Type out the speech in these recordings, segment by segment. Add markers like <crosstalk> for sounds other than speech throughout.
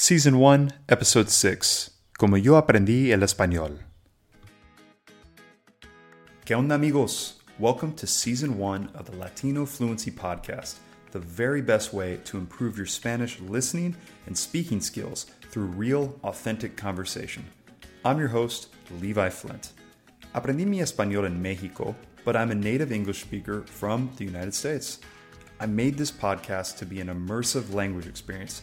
Season 1, Episode 6. Como yo aprendí el español. ¿Qué onda amigos? Welcome to Season 1 of the Latino Fluency Podcast, the very best way to improve your Spanish listening and speaking skills through real, authentic conversation. I'm your host, Levi Flint. Aprendí mi español en Mexico, but I'm a native English speaker from the United States. I made this podcast to be an immersive language experience.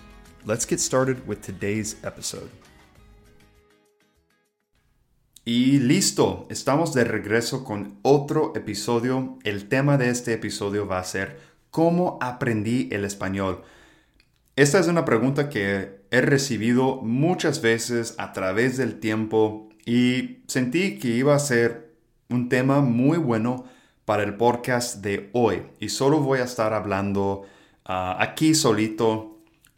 Let's get started with today's episode. Y listo, estamos de regreso con otro episodio. El tema de este episodio va a ser ¿Cómo aprendí el español? Esta es una pregunta que he recibido muchas veces a través del tiempo y sentí que iba a ser un tema muy bueno para el podcast de hoy. Y solo voy a estar hablando uh, aquí solito.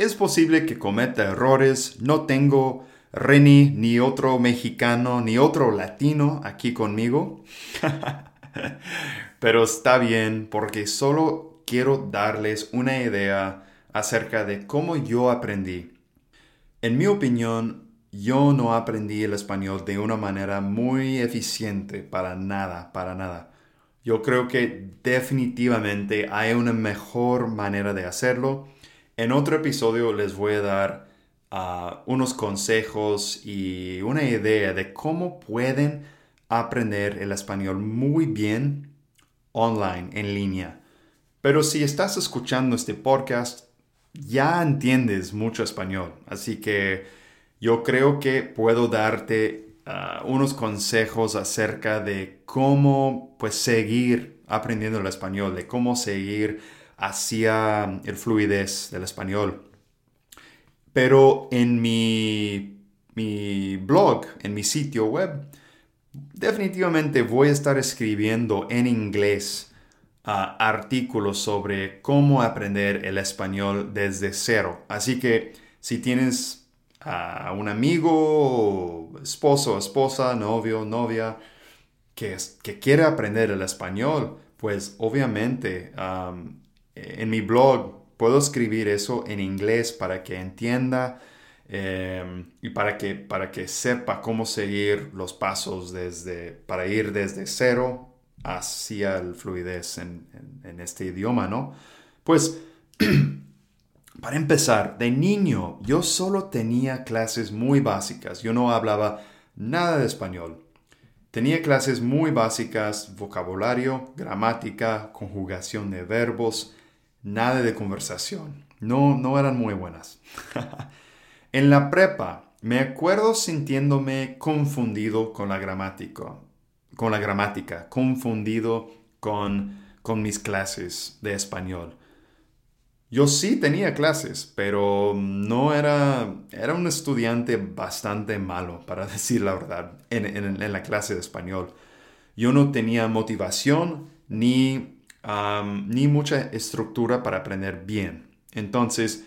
Es posible que cometa errores. No tengo Reni, ni otro mexicano, ni otro latino aquí conmigo. <laughs> Pero está bien porque solo quiero darles una idea acerca de cómo yo aprendí. En mi opinión, yo no aprendí el español de una manera muy eficiente, para nada, para nada. Yo creo que definitivamente hay una mejor manera de hacerlo. En otro episodio les voy a dar uh, unos consejos y una idea de cómo pueden aprender el español muy bien online, en línea. Pero si estás escuchando este podcast, ya entiendes mucho español, así que yo creo que puedo darte uh, unos consejos acerca de cómo pues seguir aprendiendo el español, de cómo seguir hacia el fluidez del español. Pero en mi, mi blog, en mi sitio web, definitivamente voy a estar escribiendo en inglés uh, artículos sobre cómo aprender el español desde cero. Así que si tienes a un amigo, esposo, esposa, novio, novia, que, que quiere aprender el español, pues obviamente en mi blog puedo escribir eso en inglés para que entienda em, y para que, para que sepa cómo seguir los pasos desde, para ir desde cero hacia el fluidez en, en este idioma, ¿no? Pues <clears throat> Para empezar, de niño yo solo tenía clases muy básicas, yo no hablaba nada de español. Tenía clases muy básicas, vocabulario, gramática, conjugación de verbos, nada de conversación. No, no eran muy buenas. <laughs> en la prepa me acuerdo sintiéndome confundido con la gramática, con la gramática, confundido con, con mis clases de español. Yo sí tenía clases, pero no era, era un estudiante bastante malo, para <laughs> decir la verdad, en, la clase de español. Yo no tenía motivación ni, ni mucha estructura para aprender bien. Entonces,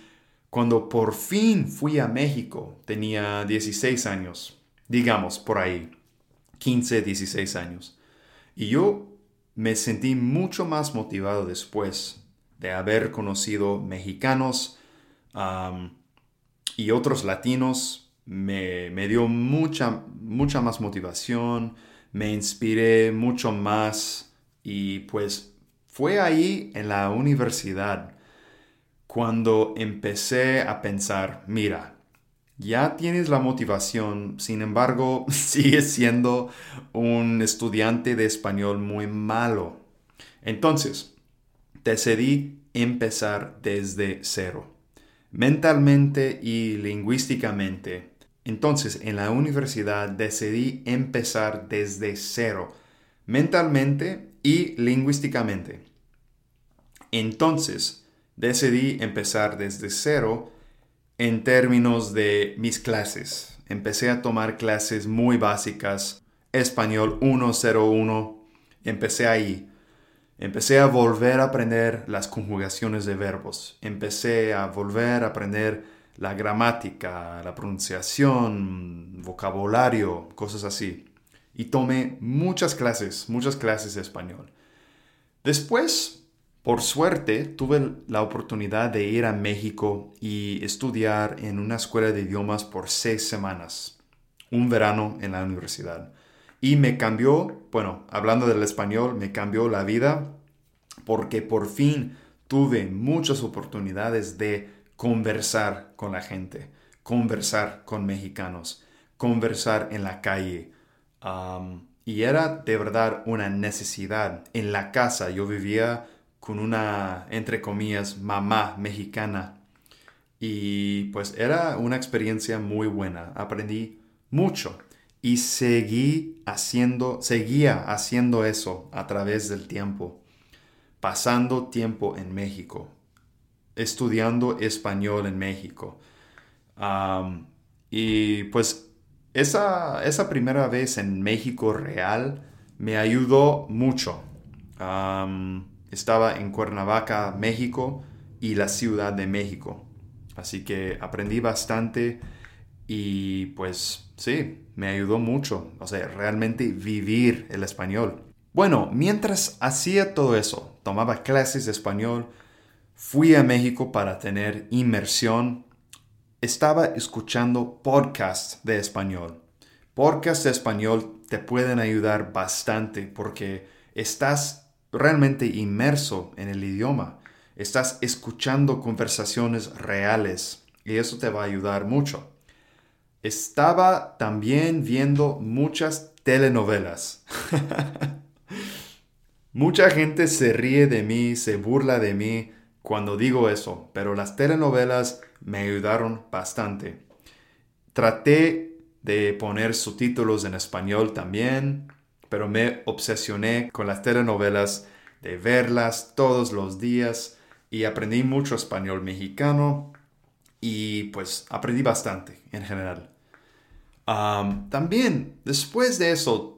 cuando por fin fui a México, tenía 16 años, digamos por ahí, 15, 16 años. Y yo me sentí mucho más motivado después de haber conocido mexicanos y otros latinos me, me, dio mucha, mucha más motivación, me inspiré mucho más y pues fue ahí en la universidad cuando empecé a pensar, mira, ya tienes la motivación, sin embargo, <laughs> sigues siendo un estudiante de español muy malo. Entonces, decidí empezar desde cero, mentalmente y lingüísticamente. Entonces, en la universidad decidí empezar desde cero, mentalmente y lingüísticamente. Entonces, decidí empezar desde cero en términos de mis clases. Empecé a tomar clases muy básicas, español 101, empecé ahí. Empecé a volver a aprender las conjugaciones de verbos. Empecé a volver a aprender la gramática, la pronunciación, vocabulario, cosas así. Y tomé muchas clases, muchas clases de español. Después por suerte, tuve la oportunidad de ir a México y estudiar en una escuela de idiomas por seis semanas, un verano en la universidad. Y me cambió, bueno, hablando del español, me cambió la vida porque por fin tuve muchas oportunidades de conversar con la gente, conversar con mexicanos, conversar en la calle. Y era de verdad una necesidad. En la casa yo vivía con una, entre comillas, mamá mexicana. Y pues era una experiencia muy buena. Aprendí mucho y seguí haciendo, seguía haciendo eso a través del tiempo, pasando tiempo en México, estudiando español en México. y pues esa, esa primera vez en México real me ayudó mucho. Estaba en Cuernavaca, México y la Ciudad de México. Así que aprendí bastante y pues sí, me ayudó mucho. O sea, realmente vivir el español. Bueno, mientras hacía todo eso, tomaba clases de español, fui a México para tener inmersión, estaba escuchando podcasts de español. Podcasts de español te pueden ayudar bastante porque estás realmente inmerso en el idioma. Estás escuchando conversaciones reales y eso te va a ayudar mucho. Estaba también viendo muchas telenovelas. <laughs> Mucha gente se ríe de mí, se burla de mí cuando digo eso, pero las telenovelas me ayudaron bastante. Traté de poner subtítulos en español también pero me obsesioné con las telenovelas, de verlas todos los días y aprendí mucho español mexicano y pues aprendí bastante en general. también después de eso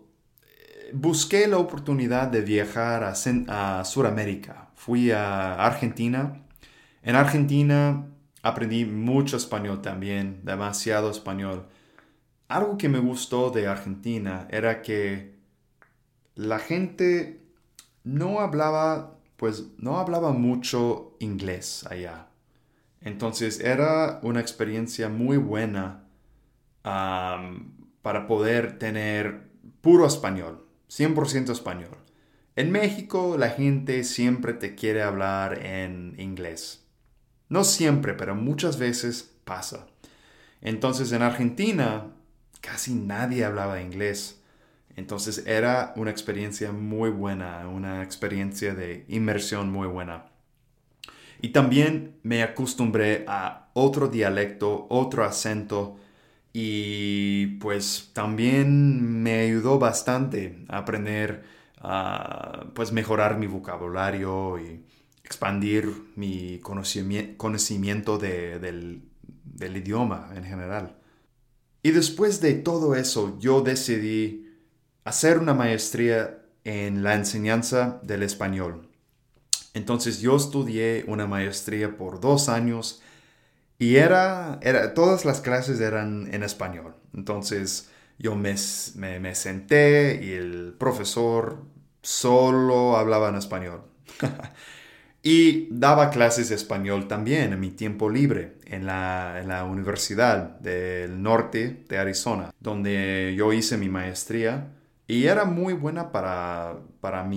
busqué la oportunidad de viajar a, a Sudamérica. Fui a Argentina. En Argentina aprendí mucho español también, demasiado español. Algo que me gustó de Argentina era que la gente no hablaba, pues no hablaba mucho inglés allá. Entonces era una experiencia muy buena para poder tener puro español, 100% español. En México la gente siempre te quiere hablar en inglés. No siempre, pero muchas veces pasa. Entonces en Argentina casi nadie hablaba inglés. Entonces era una experiencia muy buena, una experiencia de inmersión muy buena. Y también me acostumbré a otro dialecto, otro acento y pues también me ayudó bastante a aprender, a pues mejorar mi vocabulario y expandir mi conocimiento, del, del idioma en general. Y después de todo eso yo decidí hacer una maestría en la enseñanza del español. Entonces yo estudié una maestría por dos años y era, era todas las clases eran en español. Entonces yo me, me, senté y el profesor solo hablaba en español. <laughs> y daba clases de español también en mi tiempo libre en la, en la, Universidad del Norte de Arizona, donde yo hice mi maestría y era muy buena para, para,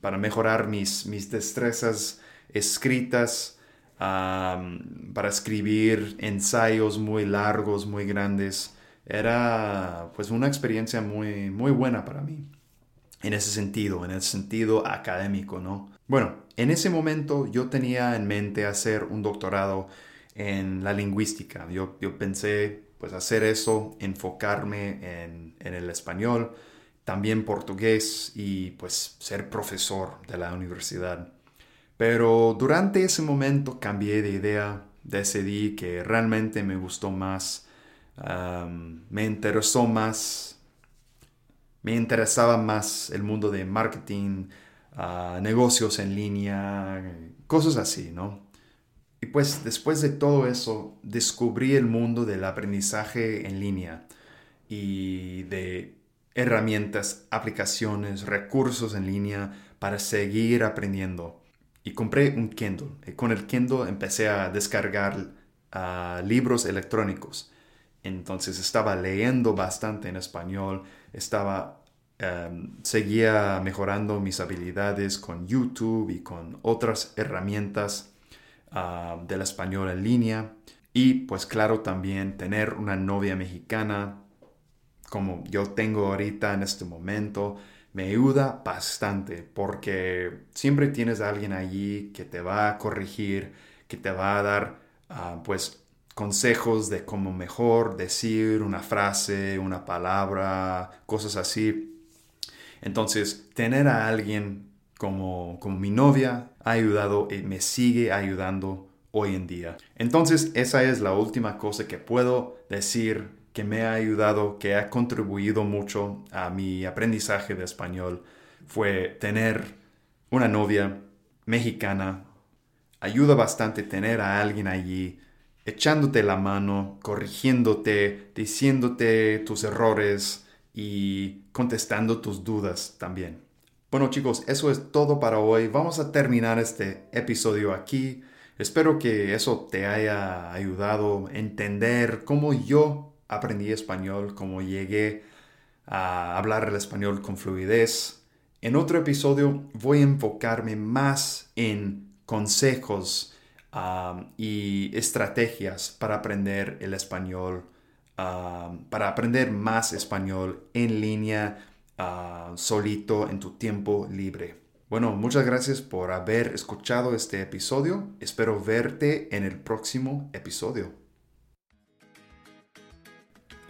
para mejorar mis, mis destrezas escritas, para escribir ensayos muy largos, muy grandes. Era pues una experiencia muy, muy buena para mí. En ese sentido, en el sentido académico, ¿no? Bueno, en ese momento yo tenía en mente hacer un doctorado en la lingüística. Yo, yo pensé pues hacer eso, enfocarme en, en el español, también portugués y pues ser profesor de la universidad. Pero durante ese momento cambié de idea decidí que realmente me gustó más, me interesó más, me interesaba más el mundo de marketing, ah, negocios en línea, cosas así, ¿no? Y pues después de todo eso, descubrí el mundo del aprendizaje en línea y de herramientas, aplicaciones, recursos en línea para seguir aprendiendo. Y compré un Kindle. Y con el Kindle empecé a descargar ah, libros electrónicos. Entonces estaba leyendo bastante en español, estaba em, seguía mejorando mis habilidades con YouTube y con otras herramientas Ah, del español en línea y pues claro también tener una novia mexicana como yo tengo ahorita en este momento me ayuda bastante porque siempre tienes a alguien allí que te va a corregir, que te va a dar ah, pues consejos de cómo mejor decir una frase, una palabra, cosas así. Entonces, tener a alguien como, mi novia ha ayudado y me sigue ayudando hoy en día. Entonces esa es la última cosa que puedo decir que me ha ayudado, que ha contribuido mucho a mi aprendizaje de español, fue tener una novia mexicana. Ayuda bastante tener a alguien allí echándote la mano, corrigiéndote, diciéndote tus errores y contestando tus dudas también. Bueno chicos, eso es todo para hoy. Vamos a terminar este episodio aquí. Espero que eso te haya ayudado a entender cómo yo aprendí español, cómo llegué a hablar el español con fluidez. En otro episodio voy a enfocarme más en consejos um, y estrategias para aprender el español, um, para aprender más español en línea Ah, solito en tu tiempo libre. Bueno, muchas gracias por haber escuchado este episodio. Espero verte en el próximo episodio.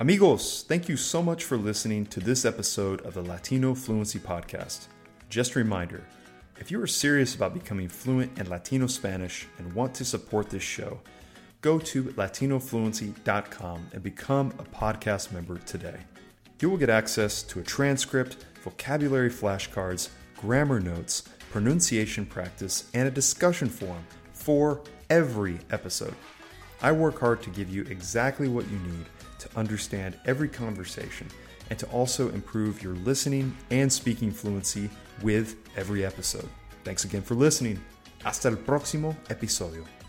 Amigos, thank you so much for listening to this episode of the Latino Fluency Podcast. Just a reminder if you are serious about becoming fluent in Latino Spanish and want to support this show, go to latinofluency.com and become a podcast member today. you will get access to a transcript, vocabulary flashcards, grammar notes, pronunciation practice, and a discussion forum for every episode. I work hard to give you exactly what you need to understand every conversation and to also improve your listening and speaking fluency with every episode. Thanks again for listening. Hasta el próximo episodio.